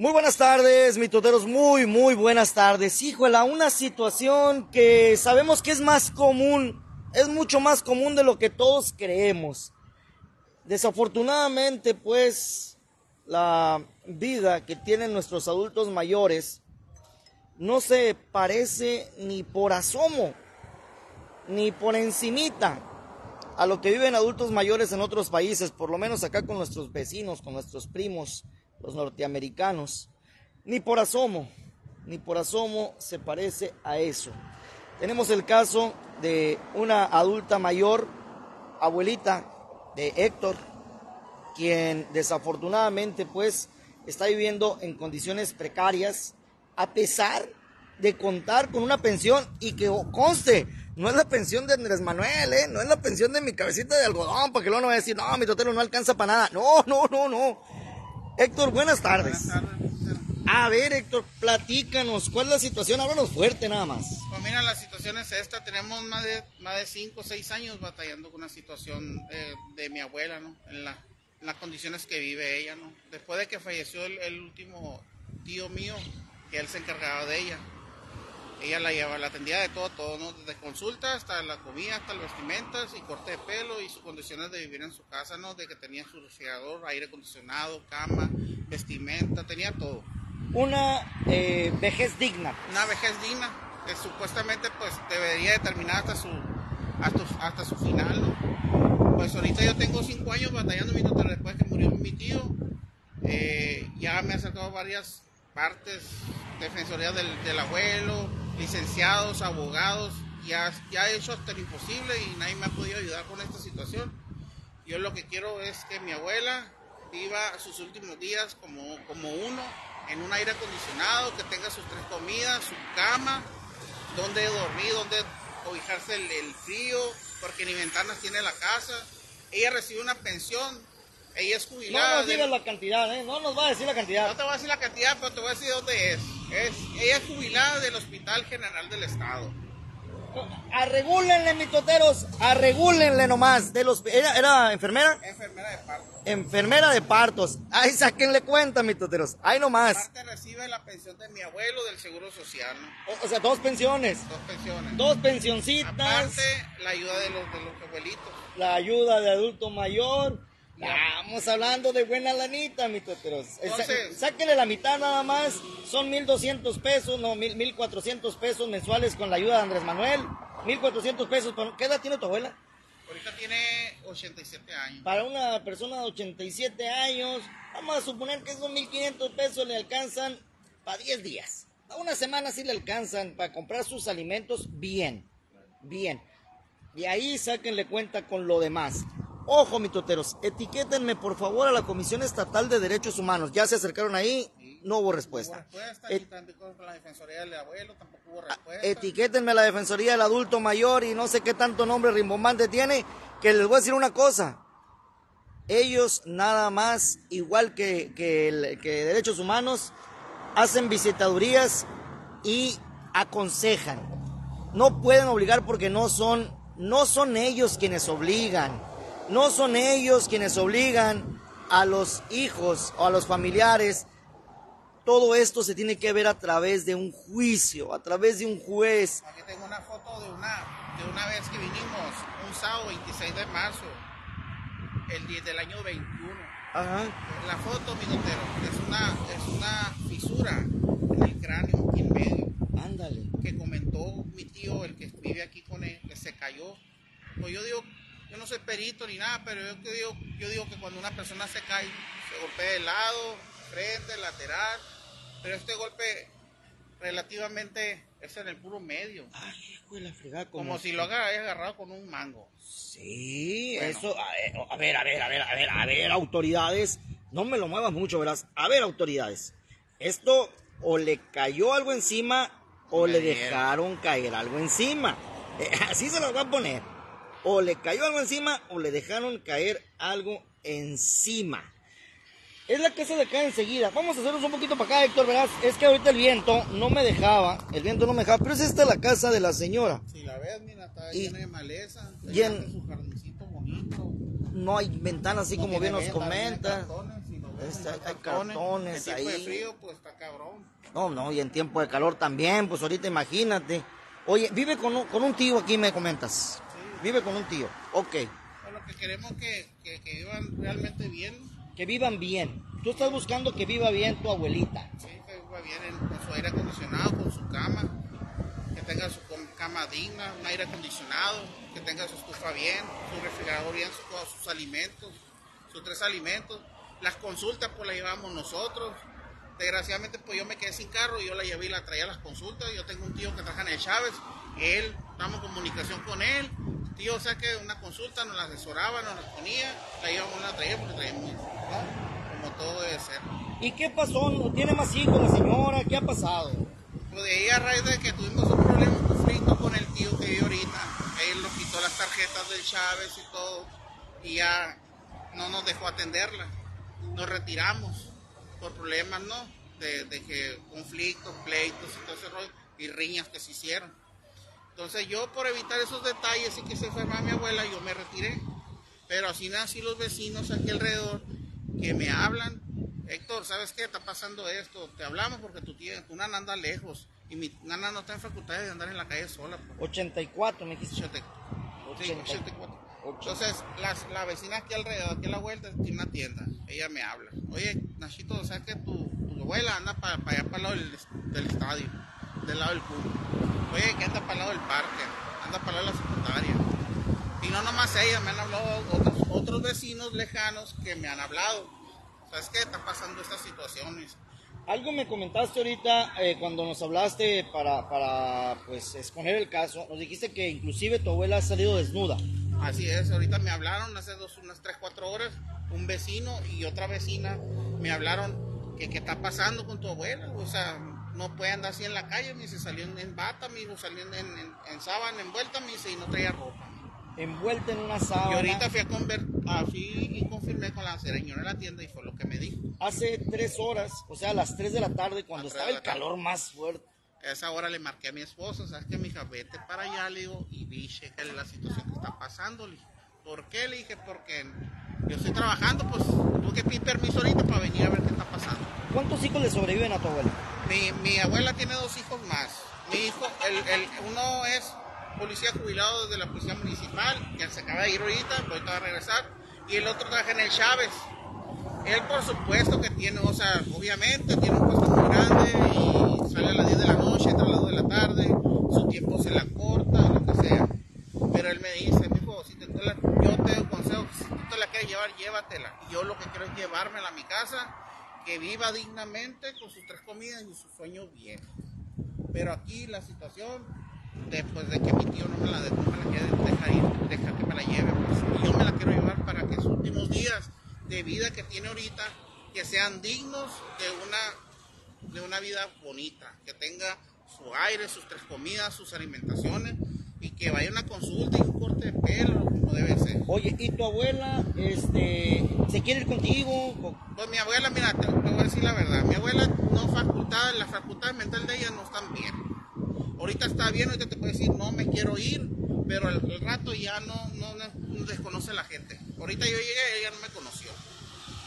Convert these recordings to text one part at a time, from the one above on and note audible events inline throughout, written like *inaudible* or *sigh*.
Muy buenas tardes, mitoteros, muy, muy buenas tardes. Híjole, una situación que sabemos que es más común, es mucho más común de lo que todos creemos. Desafortunadamente, pues, la vida que tienen nuestros adultos mayores no se parece ni por asomo, ni por encimita a lo que viven adultos mayores en otros países, por lo menos acá con nuestros vecinos, con nuestros primos los norteamericanos. Ni por asomo, ni por asomo se parece a eso. Tenemos el caso de una adulta mayor, abuelita de Héctor, quien desafortunadamente pues está viviendo en condiciones precarias a pesar de contar con una pensión y que conste, no es la pensión de Andrés Manuel, ¿eh? no es la pensión de mi cabecita de algodón, porque luego no va a decir, no, mi totero no alcanza para nada. No, no, no, no. Héctor, buenas tardes. Buenas tardes. A ver, Héctor, platícanos, ¿cuál es la situación? Háblanos fuerte nada más. Pues mira, la situación es esta, tenemos más de, más de cinco o seis años batallando con una situación de, mi abuela, ¿no? En, las condiciones que vive ella, ¿no? Después de que falleció el, último tío mío, que él se encargaba de ella, ella la llevaba, la atendía de todo, todo, ¿no? Desde consulta hasta la comida, hasta las vestimentas y corte de pelo y sus condiciones de vivir en su casa, ¿no? De que tenía su refrigerador, aire acondicionado, cama, vestimenta, tenía todo. Una eh, vejez digna. Una vejez digna, que supuestamente pues debería determinar hasta su, hasta, su final, ¿no? Pues ahorita yo tengo cinco años batallando mi después que murió mi tío. Eh, ya me ha sacado varias partes, defensoría del, abuelo, licenciados, abogados, ya, ya he hecho hasta lo imposible y nadie me ha podido ayudar con esta situación. Yo lo que quiero es que mi abuela viva sus últimos días como, como uno, en un aire acondicionado, que tenga sus tres comidas, su cama, donde dormir, donde cobijarse el, el frío, porque ni ventanas tiene la casa. Ella recibe una pensión ella es jubilada. No nos digas la cantidad, ¿eh? No nos va a decir la cantidad. No te voy a decir la cantidad, pero te voy a decir dónde es. es ella es jubilada del Hospital General del Estado. Arregúlenle, mitoteros, arregúlenle nomás. De los, ¿era, ¿Era enfermera? Enfermera de partos. Enfermera de partos. Ahí sáquenle cuenta, mitoteros. Ahí nomás. Aparte recibe la pensión de mi abuelo del Seguro Social. O, sea, dos pensiones. Dos pensiones. Dos pensioncitas. Aparte, la ayuda de los, de los abuelitos. La ayuda de adulto mayor Vamos hablando de buena lanita, mi toteros. Sáquenle la mitad nada más. Son 1.200 pesos, no, 1.400 pesos mensuales con la ayuda de Andrés Manuel. 1.400 pesos. ¿Qué edad tiene tu abuela? Ahorita tiene 87 años. Para una persona de 87 años, vamos a suponer que esos 1.500 pesos le alcanzan para 10 días. A una semana sí le alcanzan para comprar sus alimentos bien. Bien. Y ahí sáquenle cuenta con lo demás. Ojo, mitoteros, etiquétenme por favor a la Comisión Estatal de Derechos Humanos. Ya se acercaron ahí, no hubo respuesta. Etiquétenme a la Defensoría del Adulto Mayor y no sé qué tanto nombre rimbombante tiene, que les voy a decir una cosa. Ellos nada más, igual que, que, que Derechos Humanos, hacen visitadurías y aconsejan. No pueden obligar porque no son, no son ellos quienes obligan no son ellos quienes obligan a los hijos o a los familiares. Todo esto se tiene que ver a través de un juicio, a través de un juez. Aquí tengo una foto de una, de una vez que vinimos, un sábado 26 de marzo, el 10 del año 21. Ajá. La foto, mi doctor, es una, es una fisura en el cráneo, aquí en medio. Ándale. Que comentó mi tío, el que vive aquí con él, que se cayó. Pues yo digo, yo no soy perito ni nada, pero yo digo, yo digo que cuando una persona se cae, se golpea de lado, frente, lateral, pero este golpe relativamente es en el puro medio. Ay, de la fregada. Como, si lo haga agarrado con un mango. Sí, eso, a ver, a ver, a ver, a ver, a ver, autoridades, no me lo muevas mucho, verás. A ver, autoridades, esto o le cayó algo encima o le dejaron caer algo encima. Eh, *laughs* así se lo va a poner o le cayó algo encima o le dejaron caer algo encima. Es la que se le cae enseguida. Vamos a hacernos un poquito para acá, Héctor, verás. Es que ahorita el viento no me dejaba, el viento no me dejaba, pero es esta la casa de la señora. Si la ves, mira, está llena de maleza, y su jardincito bonito. No hay ventanas así como bien nos comenta. Este, hay cartones. cartones En tiempo de frío, pues está cabrón. No, no, y en tiempo de calor también, pues ahorita imagínate. Oye, vive con un, con un tío aquí, me comentas. Vive con un tío, ok. Bueno, que queremos que, que, que vivan realmente bien. Que vivan bien. Tú estás buscando que viva bien tu abuelita. Sí, que viva bien en- con su aire acondicionado, con su cama, que tenga su cama digna, un aire acondicionado, que tenga su estufa bien, su refrigerador bien, su- todos sus alimentos, sus tres alimentos. Las consultas pues las llevamos nosotros. Desgraciadamente pues yo me quedé sin carro y yo la llevé y la traía a las consultas. Yo tengo un tío que trabaja en el Chávez, él, estamos en comunicación con él. Tío, o sea que una consulta nos la asesoraba, nos la ponía, la íbamos, la traía porque traíamos, ¿no? Como todo debe ser. ¿Y qué pasó? ¿No ¿Tiene más hijos la señora? ¿Qué ha pasado? Pues de ahí a raíz de que tuvimos un problema, un conflicto con el tío que vive ahorita, él nos quitó las tarjetas del Chávez y todo, y ya no nos dejó atenderla. Nos retiramos por problemas, ¿no? De, de que conflictos, pleitos y todo ese rollo, y riñas que se hicieron. Entonces yo por evitar esos detalles y que se enferma mi abuela, yo me retiré. Pero así así los vecinos aquí alrededor que me hablan, Héctor, ¿sabes qué? Está pasando esto. Te hablamos porque tu tía, tu nana anda lejos y mi nana no está en facultades de andar en la calle sola. pues. 84, me dijiste. 80 sí, 80. 84. Entonces, las, la vecina aquí alrededor, aquí a la vuelta, tiene una tienda. Ella me habla. Oye, Nachito, ¿sabes que tu, tu abuela anda para allá para el lado del, del estadio, del lado del club? Oye, que anda para el lado del parque, anda para el lado de la secundaria. Y no nomás ella, me han hablado otros, otros vecinos lejanos que me han hablado. ¿Sabes qué? Está pasando estas situaciones. Algo me comentaste ahorita eh, cuando nos hablaste para, para pues exponer el caso. Nos dijiste que inclusive tu abuela ha salido desnuda. Así es, ahorita me hablaron hace dos, unas 3, 4 horas, un vecino y otra vecina me hablaron que qué está pasando con tu abuela, o sea, no puede andar así en la calle, me dice, salió en, en bata, me dijo, salió en, en, en sábana envuelta, me dice, y no traía ropa. Envuelta en una sábana. Y ahorita fui a conver, ah, fui y confirmé con la señora de la tienda y fue lo que me dijo. Hace tres horas, o sea, a las 3 de la tarde, cuando estaba tres el tarde. calor más fuerte. A esa hora le marqué a mi esposa, ¿sabes qué, mija? Vete para allá, le digo, y vi, chécale la situación que está pasando, le dije. ¿Por qué? Le dije, porque yo estoy trabajando, pues tuve que pedir permiso ahorita para venir a ver qué está pasando. ¿Cuántos hijos le sobreviven a tu abuela? Mi, mi abuela tiene dos hijos más. Mi hijo, el, el, uno es policía jubilado desde la policía municipal, que se acaba de ir ahorita, ahorita va a regresar, y el otro trabaja en el Chávez. Él, por supuesto, que tiene, o sea, obviamente tiene un puesto muy grande y sale a las 10 de la noche, entra a las 2 de la tarde, su tiempo se la corta, lo que sea. Pero él me dice, mijo, si te, la- yo te doy consejo, si tú te la quieres llevar, llévatela. Y yo lo que quiero es llevármela a mi casa, que viva dignamente con sus tres comidas y sus sueños bien. Pero aquí la situación, después de que mi tío no me la, no me la quiere dejar ir, dejar que me la lleve, pues, yo me la quiero llevar para que sus últimos días de vida que tiene ahorita, que sean dignos de una, de una vida bonita, que tenga su aire, sus tres comidas, sus alimentaciones, y que vaya una consulta y un corte de pelo, como debe ser. Oye, ¿y tu abuela, este, se quiere ir contigo? Co- Pues mi abuela, mira, te, te voy a decir la verdad. Mi abuela no facultad, las facultades mentales de ella no están bien. Ahorita está bien, ahorita te puede decir, no me quiero ir, pero al, al rato ya no, no, no desconoce la gente. Ahorita yo llegué, ella no me conoció.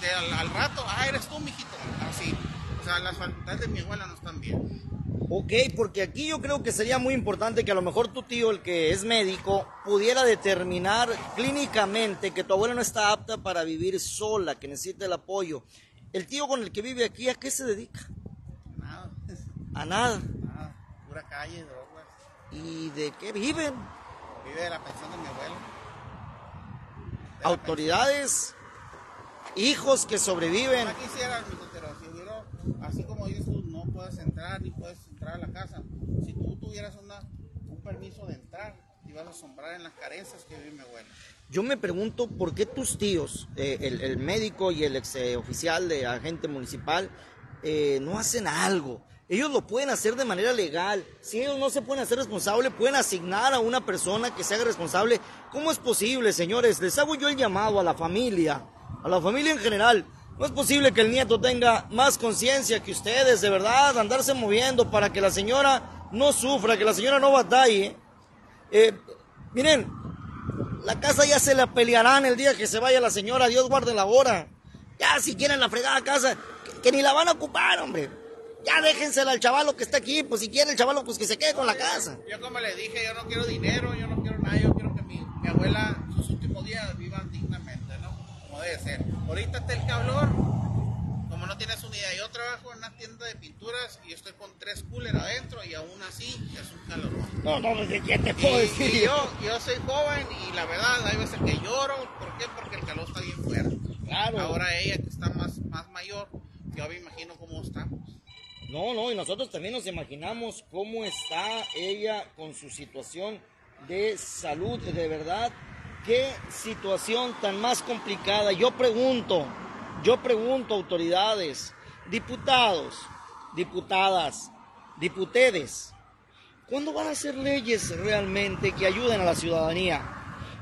De al, al rato, ah, eres tú, mijito. Así. O sea, las facultades de mi abuela no están bien. Ok, porque aquí yo creo que sería muy importante que a lo mejor tu tío, el que es médico, pudiera determinar clínicamente que tu abuela no está apta para vivir sola, que necesita el apoyo. El tío con el que vive aquí, ¿a qué se dedica? Nada, A nada. nada. Pura calle, drogas. ¿Y de qué viven? Vive de la pensión de mi abuela. De Autoridades, hijos que sobreviven. No quisiera, así como dices tú, no puedes entrar ni puedes entrar a la casa. Si tú tuvieras un permiso de entrar, te ibas a asombrar en las carencias que vive mi abuela. Yo me pregunto por qué tus tíos, eh, el, médico y el ex eh, oficial de agente municipal, eh, no hacen algo. Ellos lo pueden hacer de manera legal. Si ellos no se pueden hacer responsables, pueden asignar a una persona que se haga responsable. ¿Cómo es posible, señores? Les hago yo el llamado a la familia, a la familia en general. No es posible que el nieto tenga más conciencia que ustedes, de verdad, andarse moviendo para que la señora no sufra, que la señora no batalle. Eh, miren, la casa ya se la pelearán el día que se vaya la señora, Dios guarde la hora. Ya si quieren la fregada casa, que, ni la van a ocupar, hombre. Ya déjensela al chavalo que está aquí, pues si quiere el chavalo, pues que se quede con la casa. Yo como le dije, yo no quiero dinero, yo no quiero nada, yo quiero que mi, mi abuela sus últimos días vivan dignamente, ¿no? Como debe ser. Ahorita está el calor, como no tienes una idea, yo trabajo en una tienda de pinturas y estoy con tres coolers adentro y aún así es un calor. No, no, ¿de qué te puedo decir? y yo, yo soy joven y la verdad hay veces que lloro, ¿por qué? Porque el calor está bien fuerte. Claro. Ahora ella que está más, más mayor, yo me imagino cómo estamos. No, no, y nosotros también nos imaginamos cómo está ella con su situación de salud, de verdad. Qué situación tan más complicada. Yo pregunto, yo pregunto autoridades, diputados, diputadas, diputedes, ¿cuándo van a hacer leyes realmente que ayuden a la ciudadanía?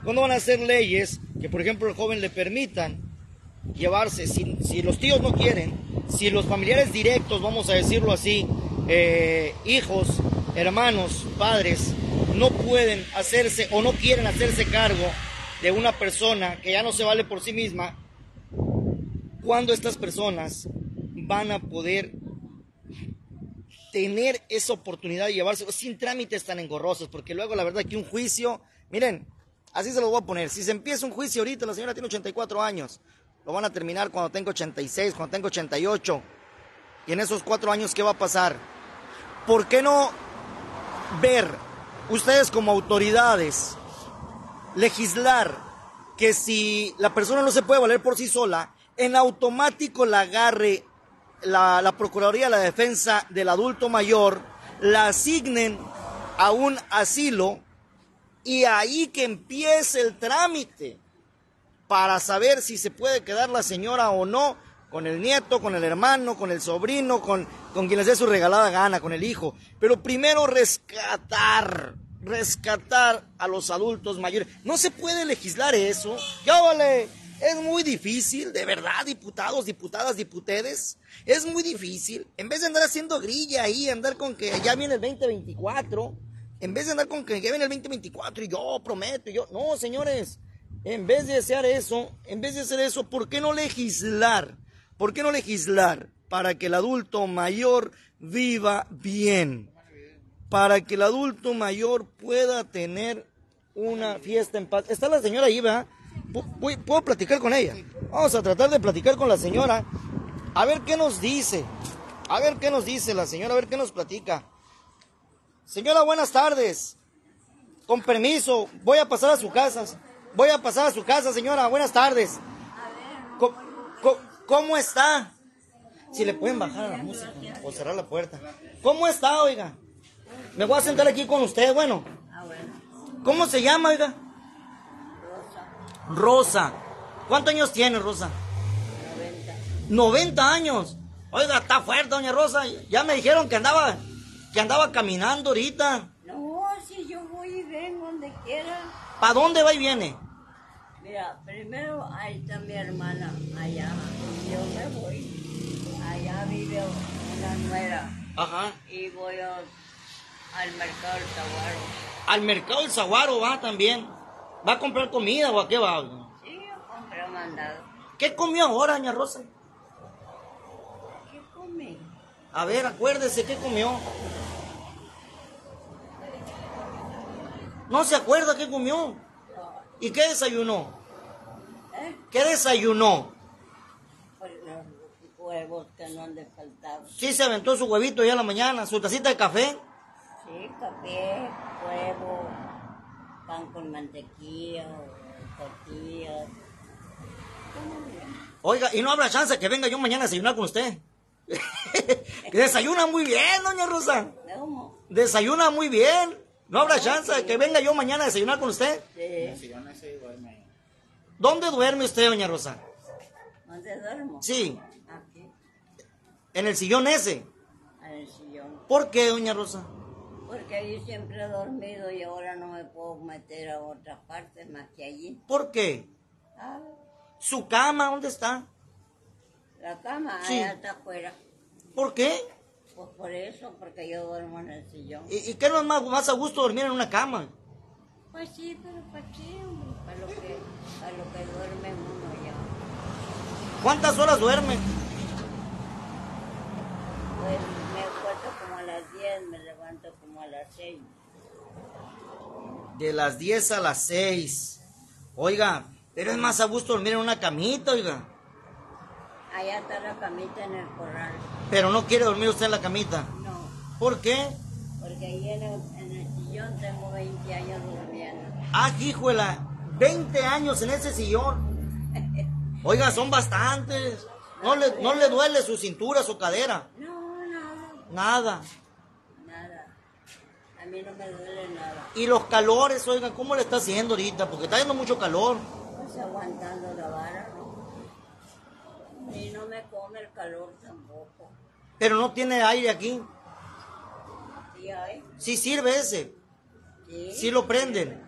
¿Cuándo van a hacer leyes que, por ejemplo, el joven le permitan llevarse, si, los tíos no quieren, si los familiares directos, vamos a decirlo así, eh, hijos, hermanos, padres, no pueden hacerse o no quieren hacerse cargo de una persona que ya no se vale por sí misma, ¿cuándo estas personas van a poder tener esa oportunidad de llevarse sin trámites tan engorrosos? Porque luego la verdad que un juicio, miren, así se lo voy a poner, si se empieza un juicio ahorita, la señora tiene 84 años, lo van a terminar cuando tenga 86, cuando tenga 88. Y en esos cuatro años, ¿qué va a pasar? ¿Por qué no ver ustedes como autoridades legislar que si la persona no se puede valer por sí sola, en automático la agarre la, Procuraduría de la Defensa del Adulto Mayor, la asignen a un asilo y ahí que empiece el trámite para saber si se puede quedar la señora o no con el nieto, con el hermano, con el sobrino, con, con quien les dé su regalada gana, con el hijo. Pero primero rescatar, rescatar a los adultos mayores. No se puede legislar eso. Ya vale, es muy difícil, de verdad, diputados, diputadas, diputedes. Es muy difícil. En vez de andar haciendo grilla ahí, andar con que ya viene el 2024, en vez de andar con que ya viene el 2024 y yo prometo, y yo, no, señores. En vez de hacer eso, en vez de hacer eso, ¿por qué no legislar? ¿Por qué no legislar para que el adulto mayor viva bien? Para que el adulto mayor pueda tener una fiesta en paz. Está la señora ahí, ¿verdad? Pu- ¿Puedo platicar con ella? Vamos a tratar de platicar con la señora. A ver qué nos dice. A ver qué nos dice la señora, a ver qué nos platica. Señora, buenas tardes. Con permiso, voy a pasar a su casa. Voy a pasar a su casa, señora. Buenas tardes. Co- ¿Cómo está? Si le pueden bajar a la música o cerrar la puerta. ¿Cómo está, oiga? Me voy a sentar aquí con usted, bueno. ¿Cómo se llama, oiga? Rosa. ¿Cuántos años tiene, Rosa? 90 años. Oiga, está fuerte, doña Rosa. Ya me dijeron que andaba, que andaba caminando ahorita. No, si yo voy y vengo donde quiera. ¿Para dónde va y viene? Mira, primero ahí está mi hermana, allá. Yo me voy. Allá vive una nuera. Ajá. Y voy a- al mercado del Taguaro. Al mercado del Zaguaro va también. ¿Va a comprar comida o a qué va? Sí, yo compré mandado. ¿Qué comió ahora, doña Rosa? ¿Qué comí? A ver, acuérdese, ¿qué comió? No se acuerda qué comió. ¿Y qué desayunó? ¿Eh? ¿Qué desayunó? Pues los huevos que no han de faltar. Sí se aventó su huevito ya en la mañana, su tacita de café. Sí, café, huevo, pan con mantequilla, tortillas. Oiga, y no habrá chance que venga yo mañana a desayunar con usted. *laughs* *laughs* Desayuna muy bien, doña Rosa. Desayuna muy bien. No habrá chance de que venga yo mañana a desayunar con usted. Sí. ¿Dónde duerme usted, doña Rosa? ¿Dónde duermo? Sí, Aquí, en el sillón ese. en el sillón. ¿Por qué, doña Rosa? Porque allí siempre he dormido y ahora no me puedo meter a otra parte más que allí. ¿Por qué? Ah, ¿Su cama dónde está? la cama Sí. allá está afuera. ¿Por qué? Pues por eso, porque yo duermo en el sillón. ¿Y, y qué no es más, más a gusto dormir en una cama? Pues sí, pero para qué, hombre, para lo que, para lo que duerme uno ya. ¿Cuántas horas duerme? Pues me acuerdo como a las 10, me levanto como a las 6. De las 10 a las 6. Oiga, pero es más a gusto dormir en una camita, oiga. Allá está la camita en el corral. Pero no quiere dormir usted en la camita. No, ¿Por qué? porque ahí en el, en el sillón tengo 20 años durmiendo. Ah, hijuela, 20 años en ese sillón. *laughs* Oiga, son bastantes. No le, no le duele su cintura, su cadera. No, Nada. nada. A mí no me duele nada. Y los calores, oiga, ¿cómo le está haciendo ahorita? Porque está haciendo mucho calor. Pues aguantando la vara, ¿no? Y no me come el calor tampoco. Pero no tiene aire aquí. Sí hay, Sí sirve ese. sí. Sí lo prenden.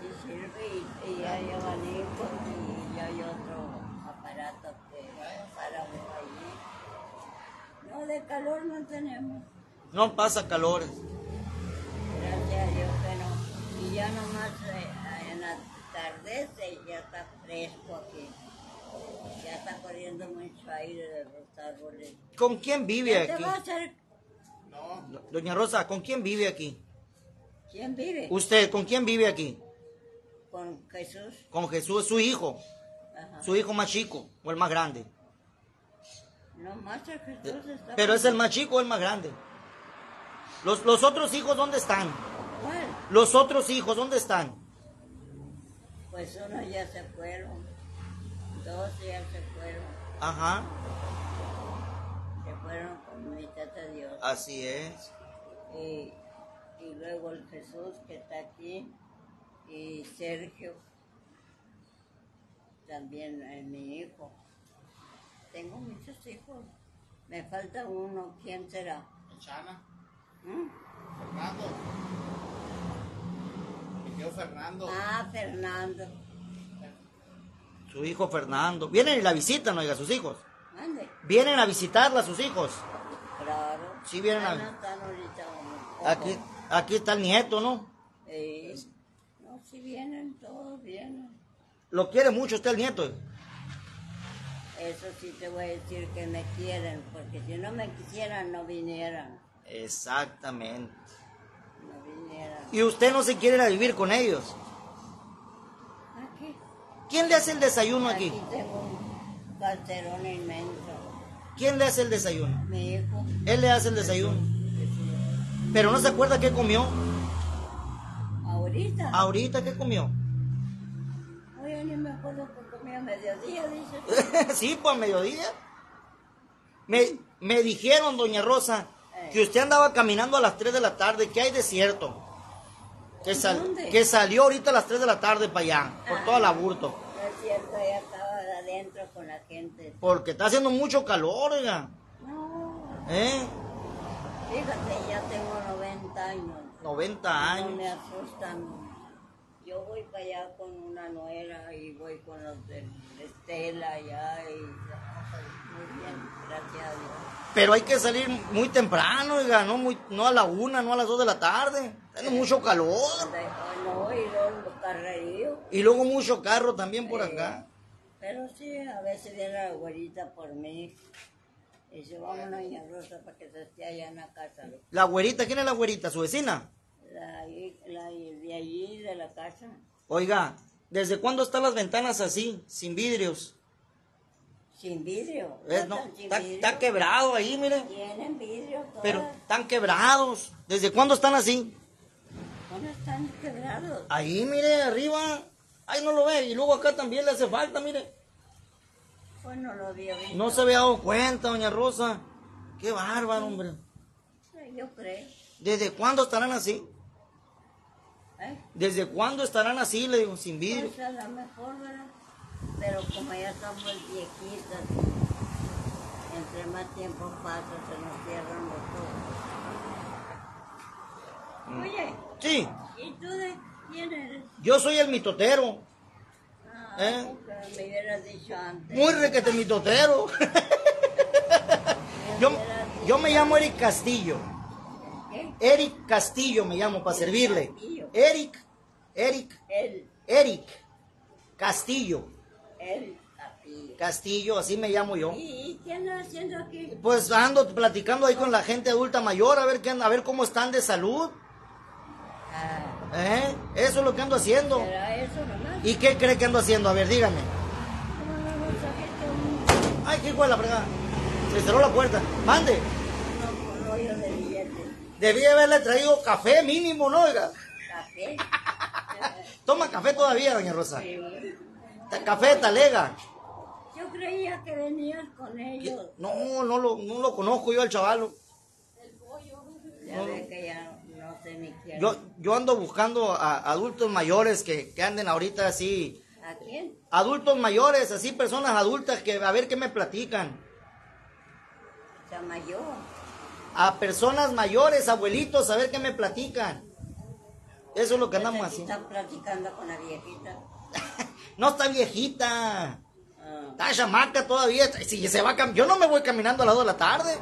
Sí sirve y, y hay abanico y hay otro aparato que para allí. No, de calor no tenemos. No pasa calores. Gracias a Dios que no. Y ya nomás eh, en la tarde ya está fresco aquí. Ya está corriendo mucho aire de los árboles. ¿Con quién vive ¿Qué te aquí? va a hacer? No, Doña Rosa, ¿con quién vive aquí? ¿Quién vive? Usted, ¿con quién vive aquí? Con Jesús. Con Jesús, su hijo. Ajá. Su hijo más chico o el más grande. No más el Jesús está. Pero es el más chico o el más grande. Los, los otros hijos, ¿dónde están? Los otros hijos, ¿dónde están? Pues uno ya se fueron. Dos ya se fueron. Ajá, Se fueron con mi tata Dios. así es. Y, y luego el Jesús que está aquí. Y Sergio. También es mi hijo. Tengo muchos hijos. Me falta uno. ¿Quién será? Chana, ¿Mm? Fernando. Fernando. Ah, Fernando. Su hijo Fernando. Vienen y la visitan, oiga, sus hijos. Vienen a visitarla a sus hijos. Claro. Sí, vienen Ya a- no están ahorita. ojo. Aquí, aquí está el nieto, ¿no? Eh, no, si vienen, todos vienen. Lo quiere mucho usted el nieto. Eso sí te voy a decir que me quieren, porque si no me quisieran, no vinieran. Exactamente. Y usted no se quiere ir a vivir con ellos. ¿Quién le hace el desayuno aquí? aquí tengo un inmenso. ¿Quién le hace el desayuno? Mi hijo, Él le hace el desayuno. Pero no se acuerda qué comió. ahorita. Ahorita qué comió. Oye, ni me acuerdo que a mediodía, dice. *laughs* sí, pues a mediodía. Me, me dijeron, doña Rosa. Que usted andaba caminando a las 3 de la tarde, que hay desierto. Que, sal- ¿Dónde? que salió ahorita a las 3 de la tarde para allá, por Ah. todo el aburto. No es cierto, ella estaba adentro con la gente. Porque está haciendo mucho calor, oiga. No, ¿Eh? fíjate, ya tengo 90 años. 90 No me años. asustan. Yo voy para allá con una nuera y voy con los de Estela allá y bien, gracias a Dios. Pero hay que salir muy temprano, oiga, no, muy, no a la una, no a las 2 de la tarde. Tiene mucho calor. No, y los carreríos. Y luego mucho carro también por acá. Pero sí, a veces viene la güerita por mí. Y dice, vamos doña Rosa para que se esté allá en la casa. La güerita, ¿quién es la güerita? ¿Su vecina? La, la de allí, de la casa. Oiga, ¿desde cuándo están las ventanas así, sin vidrios? Sin vidrio. Eh, ¿No está, quebrado ahí, mire. Tienen vidrio todas. Pero están quebrados. ¿Desde cuándo están así? ¿Dónde están quebrados? Ahí, mire, arriba. Ahí no lo ve. Y luego acá también le hace falta, mire. Pues no lo había visto. No se había dado cuenta, doña Rosa. Qué bárbaro, hombre. Yo creo. ¿Desde cuándo estarán así? ¿eh? ¿Desde cuándo estarán así, le digo, sin vidrio? Pues a lo mejor, ¿verdad? Pero como ya estamos viejitas, entre más tiempo pasa, se nos cierran los ojos. Oye, Sí, ¿y tú de quién eres? yo soy el mitotero. Ah, ¿Eh? me hubieras dicho antes. Muy requete mitotero. *laughs* yo, yo me llamo Eric Castillo. ¿Qué? Eric Castillo me llamo para servirle. Castillo. Eric, Eric, Él, Eric Castillo. Él, Capillo. Castillo, así me llamo yo. ¿Y, qué haciendo aquí? Pues ando platicando ahí con la gente adulta mayor, a ver qué, a ver cómo están de salud. Ah, ¿Eh? Eso es lo que ando haciendo. ¿Será eso nomás? ¿Y qué cree que ando haciendo? A ver, dígame. ¿Cómo no nos trajiste un, Ay, qué hijo de la fregada. Se cerró la puerta. Mande. de billetes? Debí haberle traído café mínimo, ¿no? Oiga. ¿Café? *laughs* Toma café todavía, doña Rosa. Sí. Ta- Café talega. Yo creía que venías con ellos. No, no lo, no lo conozco yo al chavalo. Ya ve que ya no sé ni quién. Yo, yo ando buscando a adultos mayores que, que anden ahorita así. ¿A quién? Adultos mayores, así personas adultas que a ver qué me platican. Chamayo. A personas mayores, abuelitos, a ver qué me platican. Eso es lo que andamos Aquí haciendo. Están platicando con la viejita. *laughs* No está viejita. Ah, Está chamaca todavía. Si se va cam- Yo no me voy caminando a las 2 de la tarde.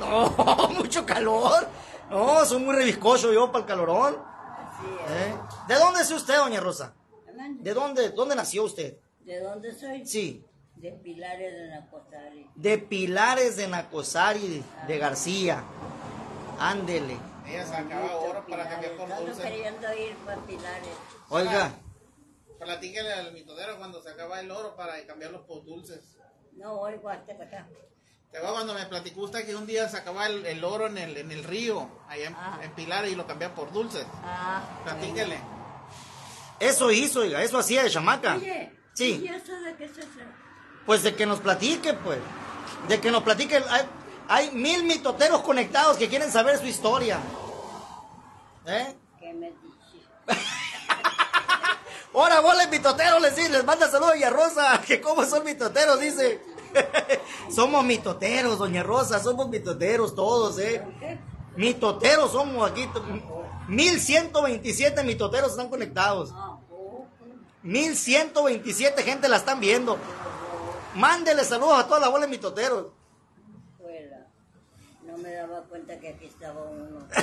¿No? No, *laughs* mucho calor. No, soy muy reviscoso yo para el calorón. Así es. ¿Eh? ¿De dónde es usted, doña Rosa? ¿De dónde, dónde nació usted? ¿De dónde soy? Sí. De Pilares de Nacotari. De Pilares de Nacosari de García. Ándele. Ella sacaba oro para cambiar por Ando dulce. queriendo ir para Pilares. Oiga, Platíquele al mitodero cuando sacaba el oro para cambiarlos por dulces. No, oigo hasta acá. Te va cuando me platicó usted que un día sacaba el, el oro en el, en el río, allá en, Ah. en Pilares, y lo cambiaba por dulces. Ah, Platíquele. eso hizo, oiga, eso hacía de chamaca. Oye, Sí. ¿y eso de qué se trata? Pues de que nos platique, pues. De que nos platique. Hay, hay mil mitoteros conectados que quieren saber su historia. ¿Eh? ¿Qué me dices? *laughs* Ahora vos les mitoteros, les, les manda saludos a Doña Rosa, *laughs* que cómo son mitoteros, dice. *laughs* somos mitoteros, Doña Rosa, somos mitoteros todos, ¿eh? Mitoteros somos aquí. to- 1127 mitoteros están conectados. Ah, poco. 1127 gente la están viendo. Mándele saludos a toda la bola de mitoteros. No me daba cuenta que aquí estaba uno. *laughs*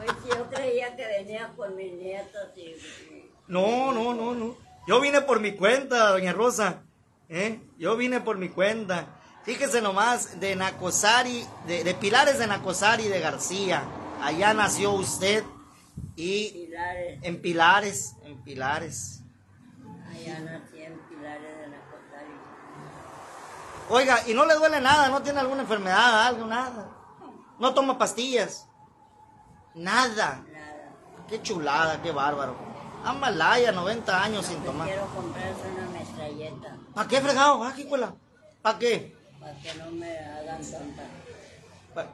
Pues yo creía que venía con mis nietos y... y- No, no, no, no. Yo vine por mi cuenta, doña Rosa. ¿eh? Yo vine por mi cuenta. Fíjese nomás, de Nacosari, de, de Pilares de Nacosari de García. Allá nació usted. Y Pilares. en Pilares, en Pilares. Allá nací en Pilares de la Costari. Oiga, y no le duele nada, no tiene alguna enfermedad, algo, nada. No toma pastillas. Nada. Qué chulada, qué bárbaro. Amalaya, 90 años sin tomar. quiero comprarse una metralleta ¿Para qué fregado? Ah, qué cuela. ¿Para qué? para que no me hagan tonta. Pa-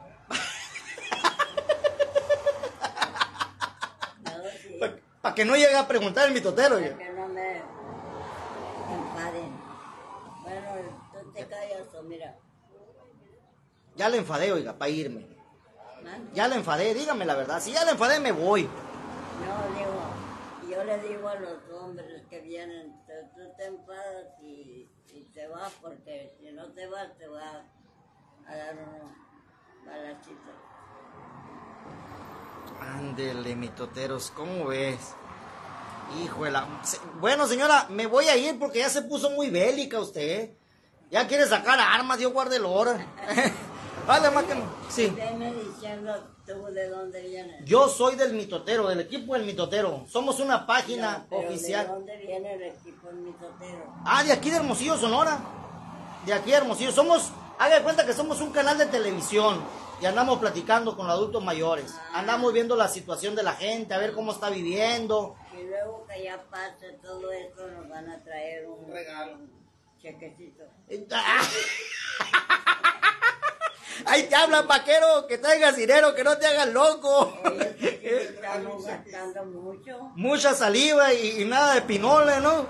Para que no llegue a preguntar el mitotero. para que no me enfaden. Bueno, tú te callas o mira. Ya le enfadé, oiga, para irme. Ya le enfadé, dígame la verdad. Si ya le enfadé, me voy. No, digo, yo le digo a los hombres que vienen, tú, te enfadas y, te vas, porque si no te vas, te va a dar unos balacitos. Ándele, mitoteros, ¿cómo ves? Hijo de la... se- Bueno, señora, me voy a ir porque ya se puso muy bélica usted. Ya quiere sacar armas, Dios guarde el hora. *laughs* vale, más que no. Sí. De dónde. Yo soy del mitotero, del equipo del mitotero. Somos una página No, pero ¿De oficial. dónde viene el equipo en mitotero? Ah, de aquí de Hermosillo, Sonora. De aquí de Hermosillo. Somos, haga de cuenta que somos un canal de televisión y andamos platicando con los adultos mayores. Andamos viendo la situación de la gente, a ver cómo está viviendo. Y luego que ya pase todo esto, nos van a traer un, regalo. un chequecito. *laughs* Ahí te hablan, vaquero, que traigas dinero, que no te hagas loco. *laughs* Estamos gastando mucho. Mucha saliva y, y nada de pinole, ¿no?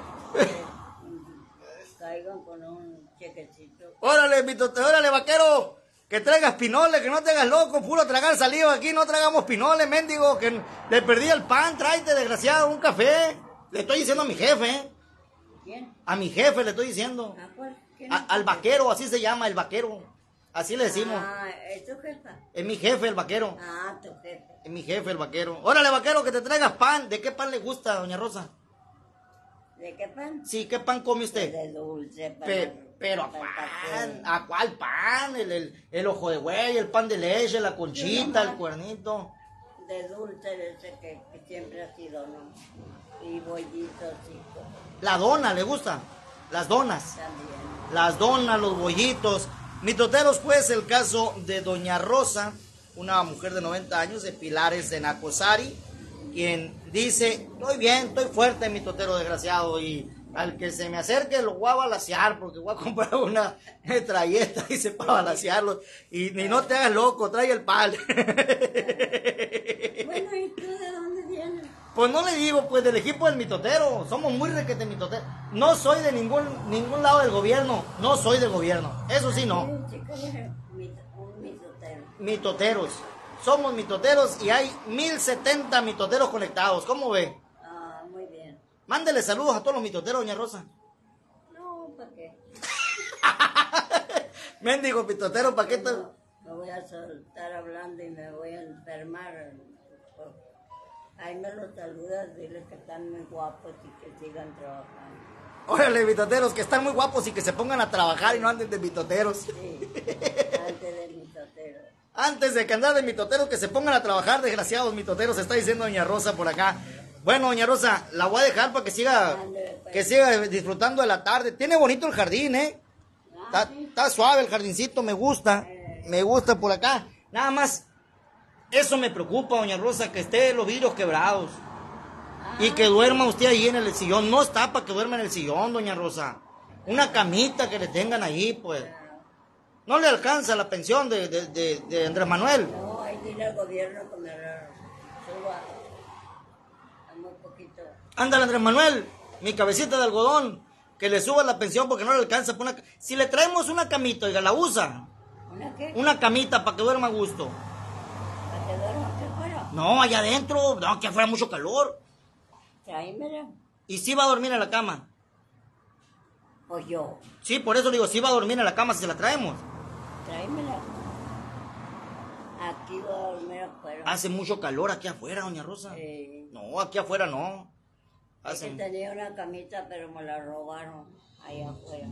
Caigan con un chequecito. Órale, mitote, órale, vaquero. Que traigas pinole, que no te hagas loco, puro tragar saliva aquí, no tragamos pinole, mendigo, que le perdí el pan, tráete, desgraciado, un café. Le estoy diciendo a mi jefe, ¿eh? ¿Quién? A mi jefe le estoy diciendo. ¿A cuál? ¿Quién A- al vaquero, así se llama, el vaquero. Así le decimos. Ah, ¿es tu jefa? Es mi jefe, el vaquero. Ah, tu jefe. Es mi jefe, el vaquero. Órale, vaquero, que te traigas pan. ¿De qué pan le gusta, doña Rosa? ¿De qué pan? Sí, ¿qué pan come usted? De dulce. pan- Pe- pero a pan. ¿a cuál pan? El, el, el ojo de güey, el pan de leche, la conchita, el cuernito. De dulce, de ese que, que siempre ha sido, ¿no? Y bollitos y La dona, ¿le gusta? Las donas. también. Las donas, los bollitos. Mitoteros, pues, el caso de Doña Rosa, una mujer de 90 años de Pilares de Nacosari, quien dice, estoy bien, estoy fuerte, mitotero desgraciado, y al que se me acerque lo voy a balasear, porque voy a *laughs* comprar una metralleta, dice, para balasearlo, y ni no te hagas loco, trae el pal. *laughs* Bueno, ¿y tú de dónde vienes? Pues no le digo, pues del equipo del mitotero, somos muy requete mitoteros. No soy de ningún, ningún lado del gobierno, no soy del gobierno, eso sí no. Mitotero. mitoteros. Somos mitoteros y hay 1070 mitoteros conectados. ¿Cómo ve? Ah, muy bien. Mándele saludos a todos los mitoteros, doña Rosa. No, ¿para qué? *laughs* Mendigo mitotero, ¿para qué? No, me voy a soltar hablando y me voy a enfermar. Ahí me los saludas, dile que están muy guapos y que sigan trabajando. Órale, mitoteros, que están muy guapos y que se pongan a trabajar y no anden de mitoteros. Sí, antes de mitotero. Antes de que andar de mitoteros, que se pongan a trabajar, desgraciados mitoteros, está diciendo doña Rosa por acá. Bueno, doña Rosa, la voy a dejar para que siga, pues. que siga disfrutando de la tarde. Tiene bonito el jardín, ¿eh? Ah, Está, está suave el jardincito, me gusta. Me gusta por acá. Nada más, eso me preocupa, doña Rosa, que esté los vidrios quebrados. Y que duerma usted ahí en el sillón. No está para que duerma en el sillón, doña Rosa. Una camita que le tengan ahí, pues. No le alcanza la pensión de, de, de- de Andrés Manuel. No, ahí dile al gobierno me la suba muy poquito. Ándale, Andrés Manuel, mi cabecita de algodón, que le suba la pensión porque no le alcanza. por una Si le traemos una camita, oiga, la usa. ¿Una qué? Una camita para que duerma a gusto. ¿Para que duerma aquí afuera? No, allá adentro, no, que afuera mucho calor. Tráemela. Y sí va a dormir en la cama. Pues yo, Sí, por eso le digo, sí va a dormir en la cama si se la traemos. tráemela. Aquí voy a dormir afuera. Hace mucho calor aquí afuera, doña Rosa. Eh, No, aquí afuera no. es Hace... que tenía una camita, pero me la robaron allá afuera.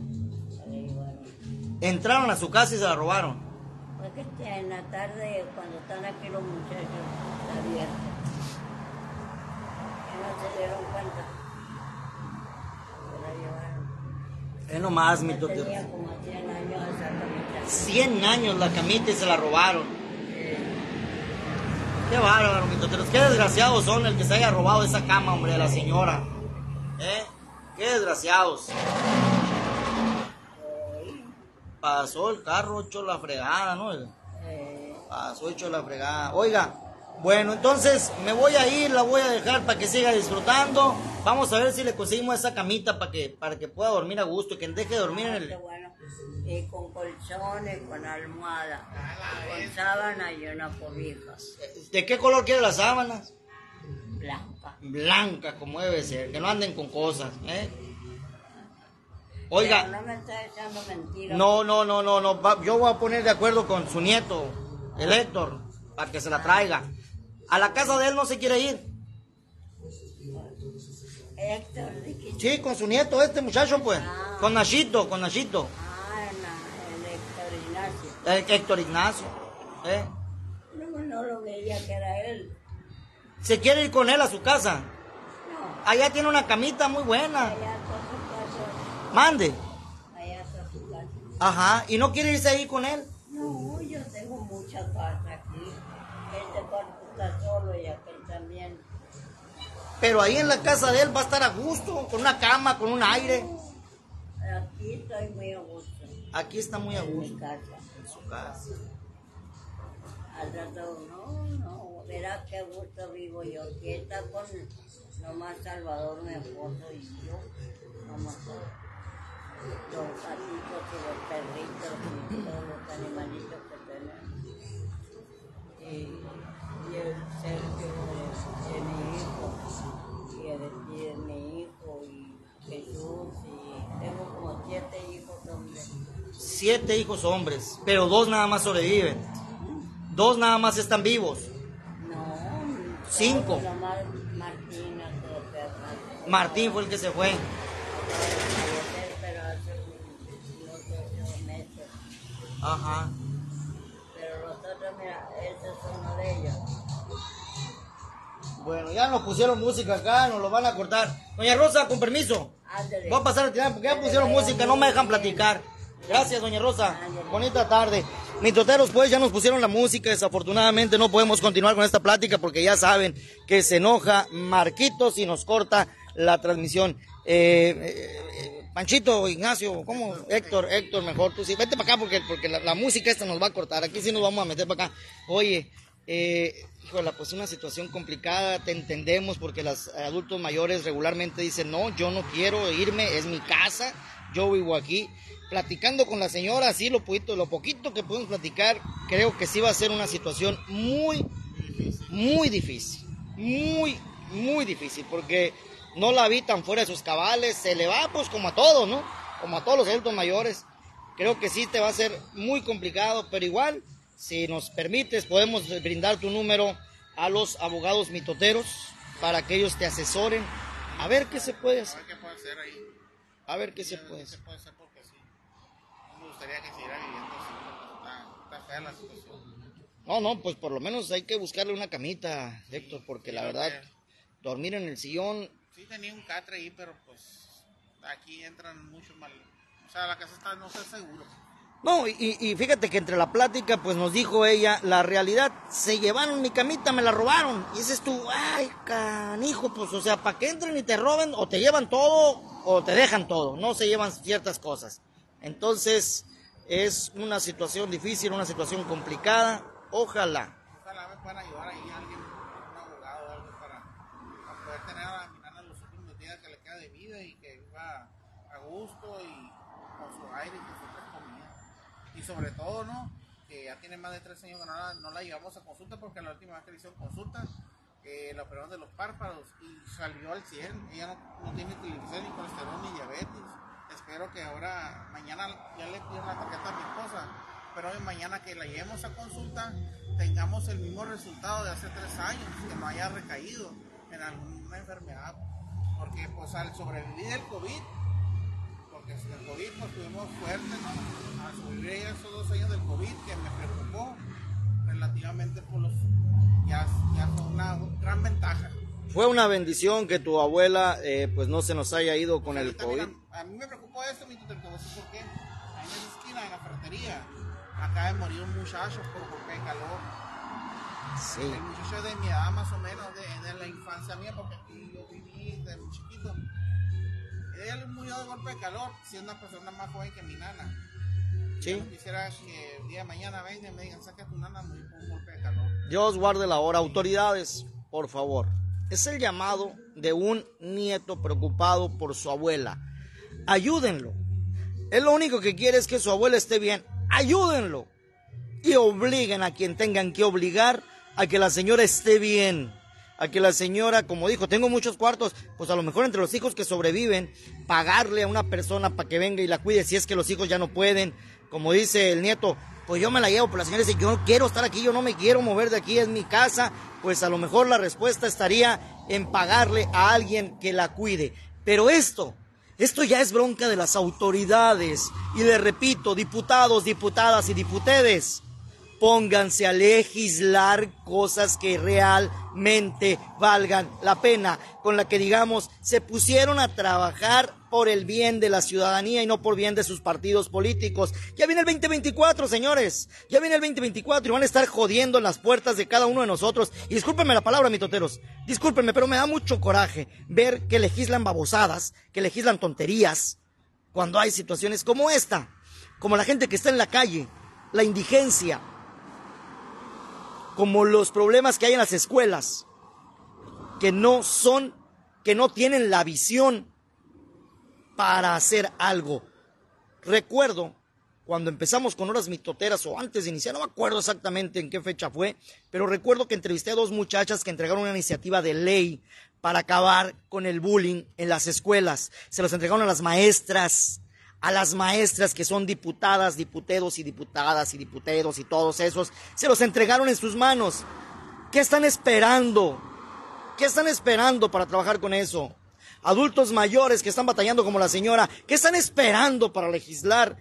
Se la llevaron. Entraron a su casa y se la robaron. Pues que este, en la tarde, cuando están aquí los muchachos, está abierto. Que no se dieron cuenta. Se la llevaron. Es nomás, mi totero. tenía como 100 años esa camita. 100 años la camita y se la robaron. Qué bárbaro, mi toteros. Qué desgraciados son el que se haya robado esa cama, hombre, de la señora. ¿Eh? Qué desgraciados. Pasó el carro hecho la fregada, ¿no? Eh, Pasó hecho la fregada. Oiga, bueno, entonces me voy a ir, la voy a dejar para que siga disfrutando. Vamos a ver si le conseguimos esa camita para que, para que pueda dormir a gusto y que deje de dormir en qué el... bueno. Y con colchones, con almohada, con sábana y una cobija ¿De qué color quiere las sábanas? blanca. Blanca, como debe ser, que no anden con cosas, ¿eh? Oiga, no me está echando mentiras. no, no, no, no, no, va- yo voy a poner de acuerdo con su nieto, el Héctor, para que se la traiga. A la casa de él no se quiere ir. Héctor, ¿de qué? Sí, con su nieto, este muchacho, pues. Con Nachito, con Nachito. Ah, el Héctor Ignacio. El Héctor Ignacio. ¿eh? No, no lo veía que era él. Se quiere ir con él a su casa. No, Allá tiene una camita muy buena. allá Mande. Allá está su casa. Ajá. ¿Y no quiere irse ahí con él? No, yo tengo muchas casas aquí. Este cuarto está solo y aquel también. Pero ahí en la casa de él va a estar a gusto, con una cama, con un aire. Aquí estoy muy a gusto. Aquí está muy a En mi gusto. casa. En su casa. Al rato, no, no, verás qué gusto vivo yo. Aquí está con nomás Salvador, mi esposo y yo. Nomás los gatitos y los perritos y todos los animalitos que tenemos. Y, y el Sergio de, de mi hijo, y el, de mi hijo, y Jesús, y tengo como siete hijos hombres. Siete hijos hombres, pero dos nada más sobreviven. Dos nada más están vivos. No, Cinco. Martín fue el que se fue. Ajá. Pero los otros, mira, es uno de ellos. Bueno, ya nos pusieron música acá, nos lo van a cortar. Doña Rosa, con permiso. Ándale. Voy a pasar a tirar porque ya pusieron música, no me dejan platicar. Gracias, doña Rosa. Bonita tarde. Mitoteros, pues ya nos pusieron la música. Desafortunadamente no podemos continuar con esta plática porque ya saben que se enoja Marquitos y nos corta la transmisión. Eh, eh, Panchito, Ignacio, ¿cómo? Héctor, Héctor, mejor tú sí. Vete para acá porque, porque la, música esta nos va a cortar. Aquí sí nos vamos a meter para acá. Oye, eh, híjole, pues una situación complicada, te entendemos porque los adultos mayores regularmente dicen, no, yo no quiero irme, es mi casa, yo vivo aquí. Platicando con la señora, así lo poquito, lo poquito que podemos platicar, creo que sí va a ser una situación muy, muy difícil, muy, muy difícil, porque no la habitan fuera de sus cabales, se le va pues como a todos, ¿no? Como a todos los adultos mayores. Creo que sí te va a ser muy complicado, pero igual, si nos permites, podemos brindar tu número a los abogados mitoteros para que ellos te asesoren. A ver qué se puede A hacer. ver qué puede hacer ahí. A ver qué se puede ¿Qué hacer. puede hacer? Porque sí. No me gustaría que siguiera viviendo así. está fea la situación. No, no, pues por lo menos hay que buscarle una camita, Héctor, porque la verdad, dormir en el sillón, Sí tenía un catre ahí, pero pues aquí entran muchos mal. O sea, la casa está, no sé seguro. No, y, y fíjate que entre la plática, pues nos dijo ella, la realidad, se llevaron mi camita, me la robaron. Y dices tú, ay, canijo, pues, o sea, para que entren y te roben, o te llevan todo, o te dejan todo, no se llevan ciertas cosas. Entonces, es una situación difícil, una situación complicada. Ojalá. Ojalá me puedan ayudar ahí alguien, un abogado o algo para, para poder tener a mi nana los últimos días que le queda de vida y que viva a gusto y con su aire y su comida. Y sobre todo, ¿no? Que ya tiene más de tres años que no la, no la llevamos a consulta porque la última vez que le hicieron consulta eh, la operaron de los párpados y salió al 100. Ella no, tiene triglicéridos, ni colesterol, ni diabetes. Espero que ahora, mañana ya le pido la tarjeta a mi esposa, pero hoy mañana que la llevemos a consulta tengamos el mismo resultado de hace tres años, que no haya recaído en alguna enfermedad. Porque pues al sobrevivir el COVID, porque el COVID pues estuvimos fuertes, ¿no? Al sobrevivir esos dos años del COVID que me preocupó relativamente por los... Ya, ya fue una gran ventaja. Fue una bendición que tu abuela, eh, pues, no se nos haya ido con el COVID. mira, a mí me preocupó esto, mi tutor, te voy a decir por qué. Ahí en esa esquina, en la ferretería, acaba de morir un muchacho por golpe de calor. Sí. El muchacho de mi edad más o menos, de, de la infancia mía, porque aquí yo viví desde muy chiquito. Él murió de golpe de calor, siendo una persona más joven que mi nana. Sí. Yo no quisiera que el día de mañana vengan y me digan, saca a tu nana, murió por un golpe de calor. Dios guarde la hora. Autoridades, por favor. Es el llamado de un nieto preocupado por su abuela. Ayúdenlo. Él lo único que quiere es que su abuela esté bien. Ayúdenlo. Y obliguen a quien tengan que obligar a que la señora esté bien. A que la señora, como dijo, tengo muchos cuartos, pues a lo mejor entre los hijos que sobreviven, pagarle a una persona para que venga y la cuide si es que los hijos ya no pueden. Como dice el nieto, pues yo me la llevo, pero la señora dice, yo no quiero estar aquí, yo no me quiero mover de aquí, es mi casa. Pues a lo mejor la respuesta estaría en pagarle a alguien que la cuide. Pero esto, esto ya es bronca de las autoridades. Y le repito, diputados, diputadas y diputedes, pónganse a legislar cosas que realmente valgan la pena, con la que digamos se pusieron a trabajar por el bien de la ciudadanía y no por bien de sus partidos políticos. Ya viene el 2024, señores. Ya viene el 2024 y van a estar jodiendo en las puertas de cada uno de nosotros. Y discúlpenme la palabra, mitoteros. Discúlpenme, pero me da mucho coraje ver que legislan babosadas, que legislan tonterías, cuando hay situaciones como esta. Como la gente que está en la calle, la indigencia, como los problemas que hay en las escuelas, que no son, que no tienen la visión para hacer algo. Recuerdo cuando empezamos con horas mitoteras o antes de iniciar, no me acuerdo exactamente en qué fecha fue, pero recuerdo que entrevisté a dos muchachas que entregaron una iniciativa de ley para acabar con el bullying en las escuelas. Se los entregaron a las maestras, a las maestras que son diputadas, diputedos y diputadas y diputeros y todos esos, se los entregaron en sus manos. ¿Qué están esperando? ¿Qué están esperando para trabajar con eso? adultos mayores que están batallando como la señora, que están esperando para legislar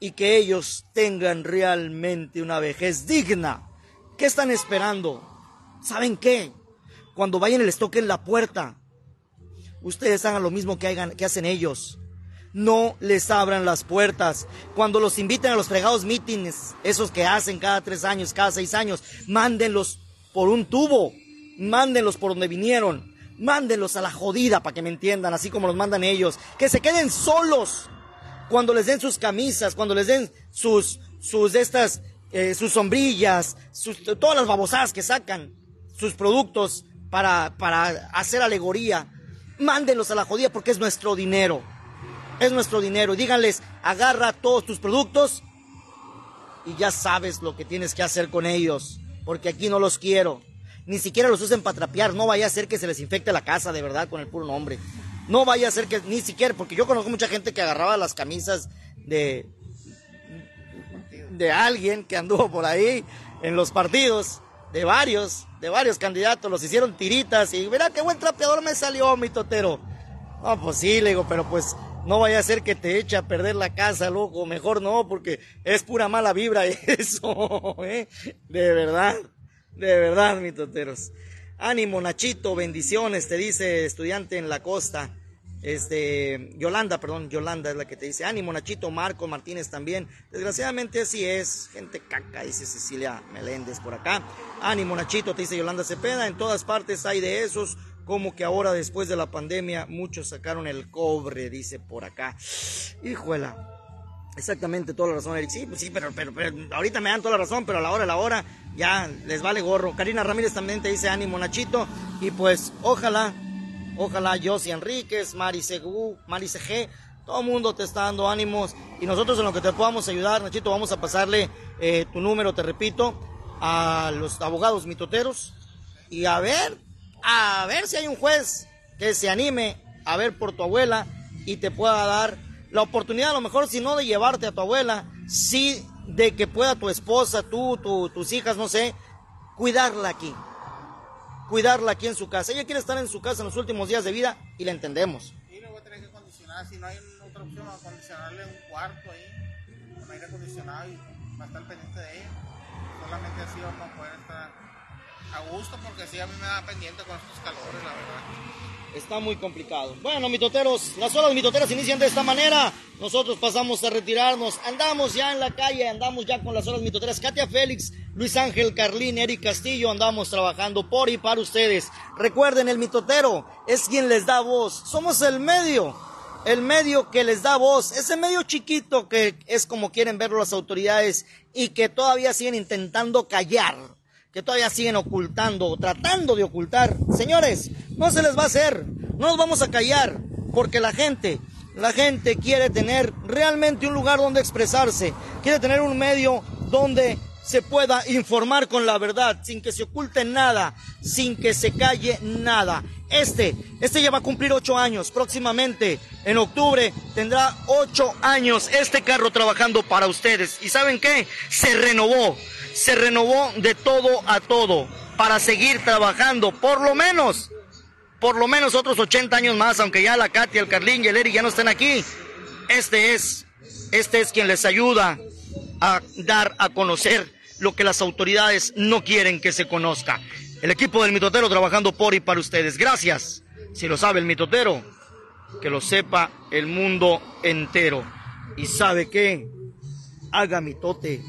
y que ellos tengan realmente una vejez digna. ¿Qué están esperando? ¿Saben qué? Cuando vayan les toquen la puerta, ustedes hagan lo mismo que, hagan, que hacen ellos. No les abran las puertas. Cuando los inviten a los fregados mítines, esos que hacen cada tres años, cada seis años, mándenlos por un tubo. Mándenlos por donde vinieron. Mándenlos a la jodida para que me entiendan, así como los mandan ellos. Que se queden solos cuando les den sus camisas, cuando les den sus, sus estas, eh, sus sombrillas, todas las babosadas que sacan, sus productos para, para hacer alegoría, mándenlos a la jodida porque es nuestro dinero. Es nuestro dinero. Díganles, agarra todos tus productos y ya sabes lo que tienes que hacer con ellos, porque aquí no los quiero. Ni siquiera los usen para trapear, no vaya a ser que se les infecte la casa de verdad con el puro nombre. No vaya a ser que ni siquiera, porque yo conozco mucha gente que agarraba las camisas de de alguien que anduvo por ahí en los partidos, de varios, de varios candidatos, los hicieron tiritas y mira qué buen trapeador me salió mi totero. No, pues sí, le digo, pero pues no vaya a ser que te eche a perder la casa, loco, mejor no, porque es pura mala vibra *laughs* eso, ¿eh? De verdad, de verdad, mi toteros. Ánimo, Nachito, bendiciones, te dice estudiante en la costa. Este, Yolanda, perdón, Yolanda es la que te dice, ánimo, Nachito, Marco Martínez también. Desgraciadamente así es, gente caca, dice Cecilia Meléndez por acá. Ánimo, Nachito, te dice Yolanda Cepeda, en todas partes hay de esos, como que ahora después de la pandemia muchos sacaron el cobre, dice por acá. Hijuela. Exactamente, toda la razón, Eric. Sí, pues sí, pero, pero, pero, ahorita me dan toda la razón, pero a la hora de la hora ya les vale gorro. Karina Ramírez también te dice ánimo, Nachito. Y pues ojalá, ojalá Josie Enríquez, Mari Segú, Mari CG, todo el mundo te está dando ánimos. Y nosotros en lo que te podamos ayudar, Nachito, vamos a pasarle eh, tu número, te repito, a los abogados mitoteros. Y a ver, a ver si hay un juez que se anime a ver por tu abuela y te pueda dar la oportunidad, a lo mejor, si no de llevarte a tu abuela, sí de que pueda tu esposa, tú, tus hijas, no sé, cuidarla aquí. Cuidarla aquí en su casa. Ella quiere estar en su casa en los últimos días de vida y la entendemos. Y a tener que acondicionar, si no hay otra opción, acondicionarle un cuarto ahí, con aire acondicionado y va a estar pendiente de ella. Solamente así vamos a poder estar a gusto porque sí a mí me da pendiente con estos calores, la verdad está muy complicado. Bueno, mitoteros, las horas mitoteras inician de esta manera. Nosotros pasamos a retirarnos. Andamos ya en la calle, andamos ya con las horas mitoteras. Katia Félix, Luis Ángel Carlín, Eric Castillo, andamos trabajando por y para ustedes. Recuerden, el mitotero es quien les da voz. Somos el medio, el medio que les da voz. Ese medio chiquito que es como quieren verlo las autoridades y que todavía siguen intentando callar que todavía siguen ocultando o tratando de ocultar. Señores, no se les va a hacer, no nos vamos a callar, porque la gente, la gente quiere tener realmente un lugar donde expresarse, quiere tener un medio donde se pueda informar con la verdad, sin que se oculte nada, sin que se calle nada. Este, este ya va a cumplir ocho años. Próximamente, en octubre, tendrá ocho años este carro trabajando para ustedes. ¿Y saben qué? Se renovó se renovó de todo a todo para seguir trabajando, por lo menos, por lo menos otros 80 años más, aunque ya la Katia, el Carlín y el Eric ya no estén aquí. Este es, este es quien les ayuda a dar a conocer lo que las autoridades no quieren que se conozca. El equipo del mitotero trabajando por y para ustedes. Gracias. Si lo sabe el mitotero, que lo sepa el mundo entero. Y sabe qué, haga mitote